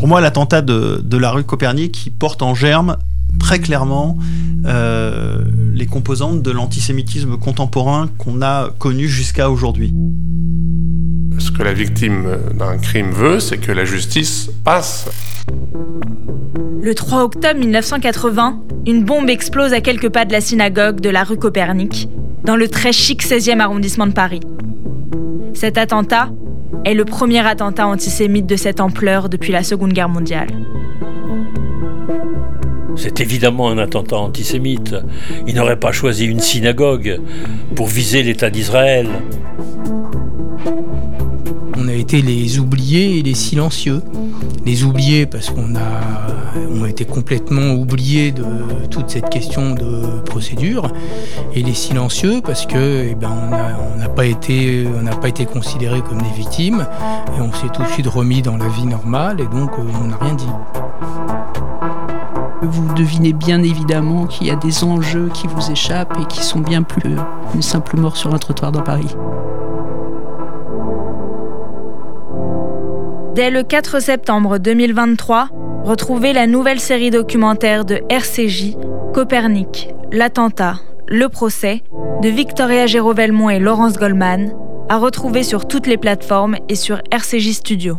Pour moi, l'attentat de, de, la rue Copernic qui porte en germe très clairement euh, les composantes de l'antisémitisme contemporain qu'on a connu jusqu'à aujourd'hui. Ce que la victime d'un crime veut, c'est que la justice passe. Le 3 octobre 1980, une bombe explose à quelques pas de la synagogue de la rue Copernic, dans le très chic 16e arrondissement de Paris. Cet attentat est le premier attentat antisémite de cette ampleur depuis la Seconde Guerre mondiale. C'est évidemment un attentat antisémite. Il n'aurait pas choisi une synagogue pour viser l'État d'Israël. Les oubliés et les silencieux. Les oubliés parce qu'on a, on a été complètement oubliés de toute cette question de procédure, et les silencieux parce que eh ben, on n'a pas été, pas été considérés comme des victimes, et on s'est tout de suite remis dans la vie normale, et donc euh, on n'a rien dit. Vous devinez bien évidemment qu'il y a des enjeux qui vous échappent et qui sont bien plus qu'une simple mort sur un trottoir dans Paris. Dès le 4 septembre 2023, retrouvez la nouvelle série documentaire de RCJ, Copernic, l'attentat, le procès, de Victoria Géraud-Velmont et Laurence Goldman, à retrouver sur toutes les plateformes et sur RCJ Studio.